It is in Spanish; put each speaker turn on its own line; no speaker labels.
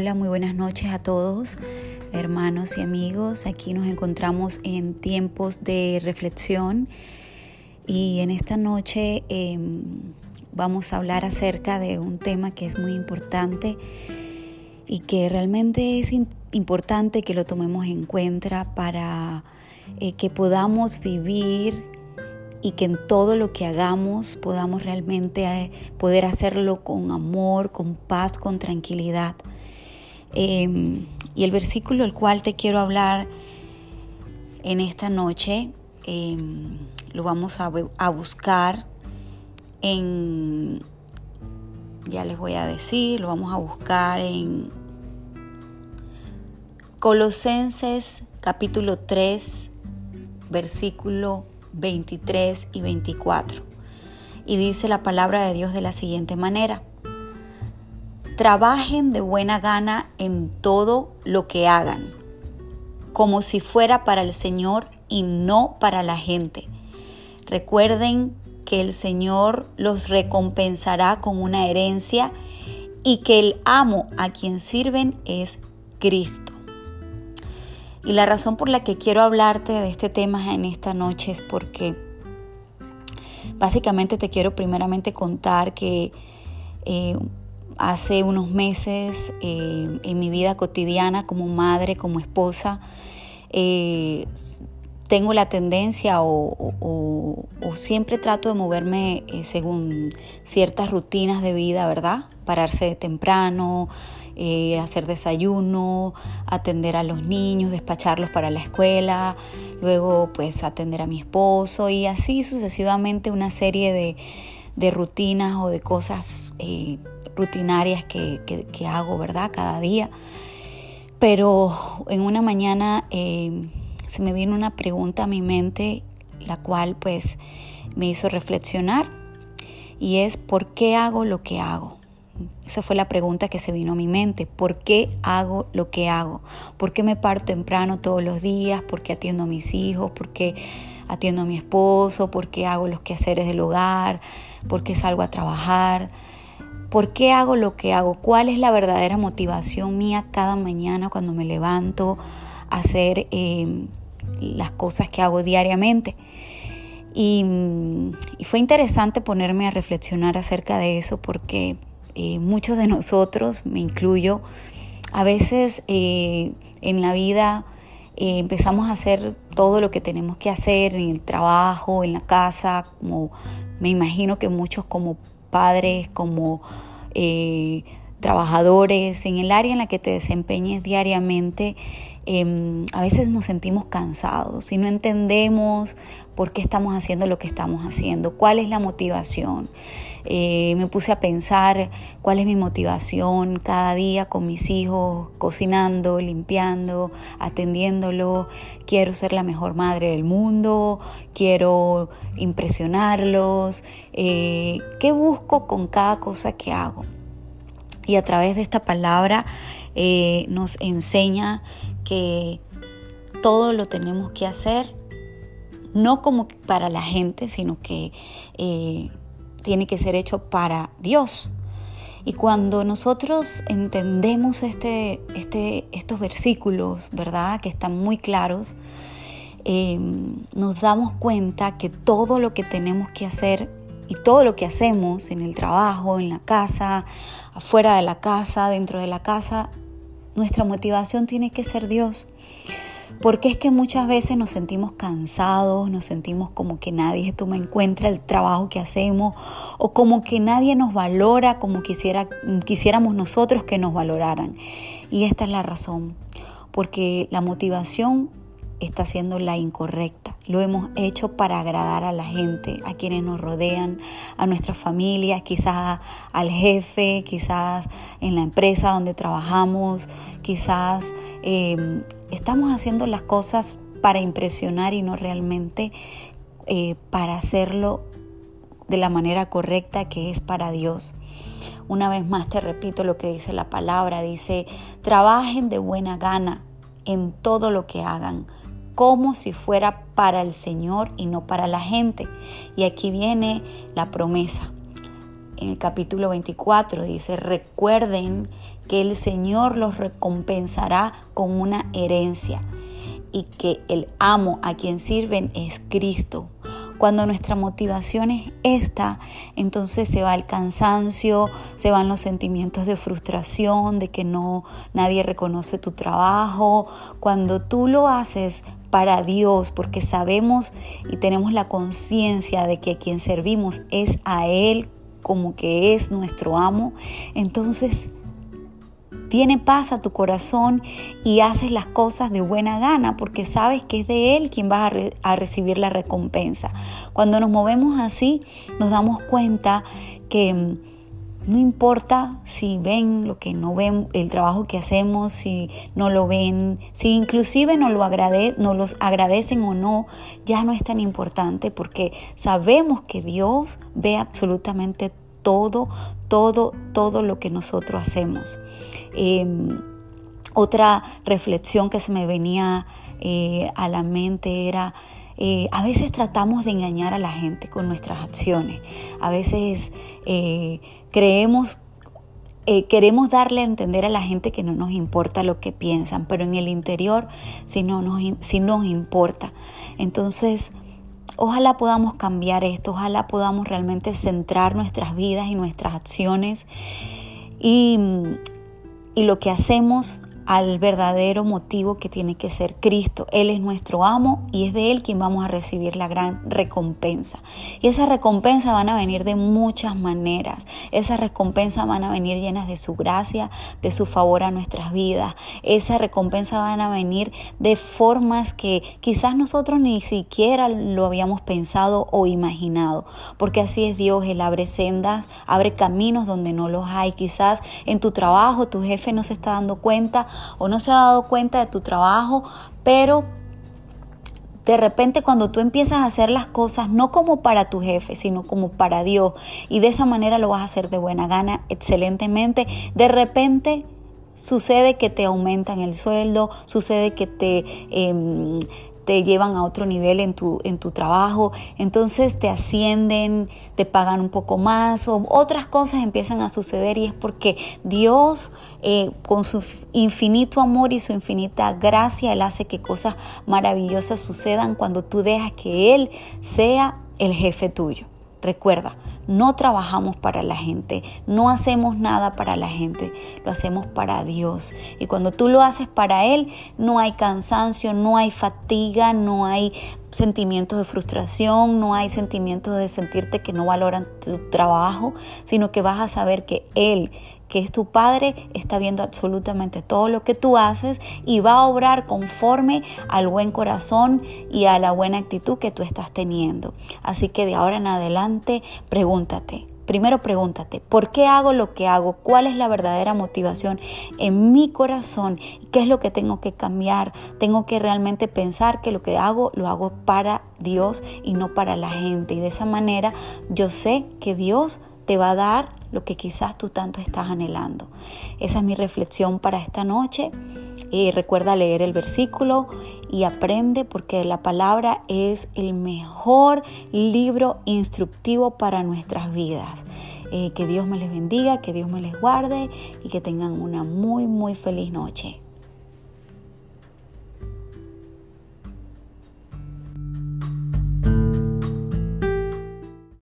Hola, muy buenas noches a todos, hermanos y amigos. Aquí nos encontramos en tiempos de reflexión y en esta noche em, vamos a hablar acerca de un tema que es muy importante y que realmente es importante que lo tomemos en cuenta para eh, que podamos vivir y que en todo lo que hagamos podamos realmente eh, poder hacerlo con amor, con paz, con tranquilidad. Em, y el versículo el cual te quiero hablar en esta noche em, lo vamos a, a buscar en, ya les voy a decir, lo vamos a buscar en Colosenses capítulo 3, versículo 23 y 24. Y dice la palabra de Dios de la siguiente manera. Trabajen de buena gana en todo lo que hagan, como si fuera para el Señor y no para la gente. Recuerden que el Señor los recompensará con una herencia y que el amo a quien sirven es Cristo. Y la razón por la que quiero hablarte de este tema en esta noche es porque básicamente te quiero primeramente contar que eh, hace unos meses eh, en mi vida cotidiana como madre, como esposa, eh, tengo la tendencia o, siempre trato de moverme según ciertas rutinas de vida, ¿verdad? Pararse temprano, eh, hacer desayuno, atender a los niños, despacharlos para la escuela, luego pues atender a mi esposo y así sucesivamente una serie de, rutinas o de cosas eh, rutinarias que, hago, ¿verdad? Cada día. Pero en una mañana eh, se me vino una pregunta a mi mente, la cual pues me hizo reflexionar y es ¿por qué hago lo que hago? Esa fue la pregunta que se vino a mi mente. ¿Por qué hago lo que hago? ¿Por qué me paro temprano todos los días? ¿Por qué atiendo a mis hijos? ¿Por qué atiendo a mi esposo? ¿Por qué hago los quehaceres del hogar? ¿Por qué salgo a trabajar? ¿Por qué hago lo que hago? ¿Cuál es la verdadera motivación mía cada mañana cuando me levanto a hacer eh, las cosas que hago diariamente? Y, y, fue interesante ponerme a reflexionar acerca de eso porque eh, muchos de nosotros, me incluyo, a veces eh, en la vida eh, empezamos a hacer todo lo que tenemos que hacer en el trabajo, en la casa, como me imagino que muchos como padres, como trabajadores, en el área en la que te desempeñes diariamente, Em, a veces nos sentimos cansados y no entendemos por qué estamos haciendo lo que estamos haciendo, cuál es la motivación. Eh, me puse a pensar cuál es mi motivación cada día con mis hijos, cocinando, limpiando, atendiéndolo. Quiero ser la mejor madre del mundo, quiero impresionarlos. Eh, ¿Qué busco con cada cosa que hago? Y a través de esta palabra eh, nos enseña que todo lo tenemos que hacer, no como para la gente, sino que eh, tiene que ser hecho para Dios. Y cuando nosotros entendemos este, este, estos versículos, ¿verdad? Que están muy claros, em, nos damos cuenta que todo lo que tenemos que hacer y todo lo que hacemos en el trabajo, en la casa, afuera de la casa, dentro de la casa, nuestra motivación tiene que ser Dios. Porque es que muchas veces nos sentimos cansados, nos sentimos como que nadie toma en cuenta el trabajo que hacemos o como que nadie nos valora como quisiera, quisiéramos nosotros que nos valoraran. Y esta es la razón, porque la motivación está siendo la incorrecta. Lo hemos hecho para agradar a la gente, a quienes nos rodean, a nuestras familias, quizás al jefe, quizás en la empresa donde trabajamos, quizás em, estamos haciendo las cosas para impresionar y no realmente eh, para hacerlo de la manera correcta que es para Dios. Una vez más te repito lo que dice la palabra, dice, trabajen de buena gana en todo lo que hagan como si fuera para el Señor y no para la gente. Y aquí viene la promesa. en el capítulo 24 dice, recuerden que el Señor los recompensará con una herencia y que el amo a quien sirven es Cristo. Cuando nuestra motivación es esta, entonces se va el cansancio, se van los sentimientos de frustración, de que no nadie reconoce tu trabajo. Cuando tú lo haces para Dios, porque sabemos y tenemos la conciencia de que quien servimos es a Él como que es nuestro amo, entonces tiene paz a tu corazón y haces las cosas de buena gana porque sabes que es de Él quien vas a, recibir la recompensa. Cuando nos movemos así, nos damos cuenta que mm, no importa si ven lo que no ven, el trabajo que hacemos, si no lo ven, si inclusive no lo agrade, no los agradecen o no, ya no es tan importante porque sabemos que Dios ve absolutamente todo, todo, todo lo que nosotros hacemos. Em, otra reflexión que se me venía eh, a la mente era, eh, a veces tratamos de engañar a la gente con nuestras acciones, a veces eh, creemos queremos darle a entender a la gente que no nos importa lo que piensan, pero en el interior sí, no nos, sí nos importa. Entonces, Ojalá podamos cambiar esto, ojalá podamos realmente centrar nuestras vidas y nuestras acciones y, y lo que hacemos al verdadero motivo que tiene que ser Cristo. Él es nuestro amo y es de Él quien vamos a recibir la gran recompensa. Y esas recompensas van a venir de muchas maneras. Esas recompensas van a venir llenas de su gracia, de su favor a nuestras vidas. Esas recompensas van a venir de formas que quizás nosotros ni siquiera lo habíamos pensado o imaginado. Porque así es Dios, Él abre sendas, abre caminos donde no los hay. Quizás en tu trabajo tu jefe no se está dando cuenta o no se ha dado cuenta de tu trabajo, pero de repente cuando tú empiezas a hacer las cosas no como para tu jefe, sino como para Dios, y de esa manera lo vas a hacer de buena gana, excelentemente, de repente sucede que te aumentan el sueldo, sucede que te... Em, te llevan a otro nivel en tu, en tu trabajo, entonces te ascienden, te pagan un poco más o otras cosas empiezan a suceder y es porque Dios eh, con su infinito amor y su infinita gracia, Él hace que cosas maravillosas sucedan cuando tú dejas que Él sea el jefe tuyo. Recuerda, no trabajamos para la gente, no hacemos nada para la gente, lo hacemos para Dios. Y cuando tú lo haces para Él, no hay cansancio, no hay fatiga, no hay sentimientos de frustración, no hay sentimientos de sentirte que no valoran tu trabajo, sino que vas a saber que Él que es tu Padre, está viendo absolutamente todo lo que tú haces y va a obrar conforme al buen corazón y a la buena actitud que tú estás teniendo. Así que de ahora en adelante, pregúntate. Primero pregúntate, ¿por qué hago lo que hago? ¿Cuál es la verdadera motivación en mi corazón? ¿Qué es lo que tengo que cambiar? Tengo que realmente pensar que lo que hago lo hago para Dios y no para la gente. Y de esa manera yo sé que Dios te va a dar lo que quizás tú tanto estás anhelando. Esa es mi reflexión para esta noche. Eh, recuerda leer el versículo y aprende porque la palabra es el mejor libro instructivo para nuestras vidas. Eh, que Dios me les bendiga, que Dios me les guarde y que tengan una muy, muy feliz noche.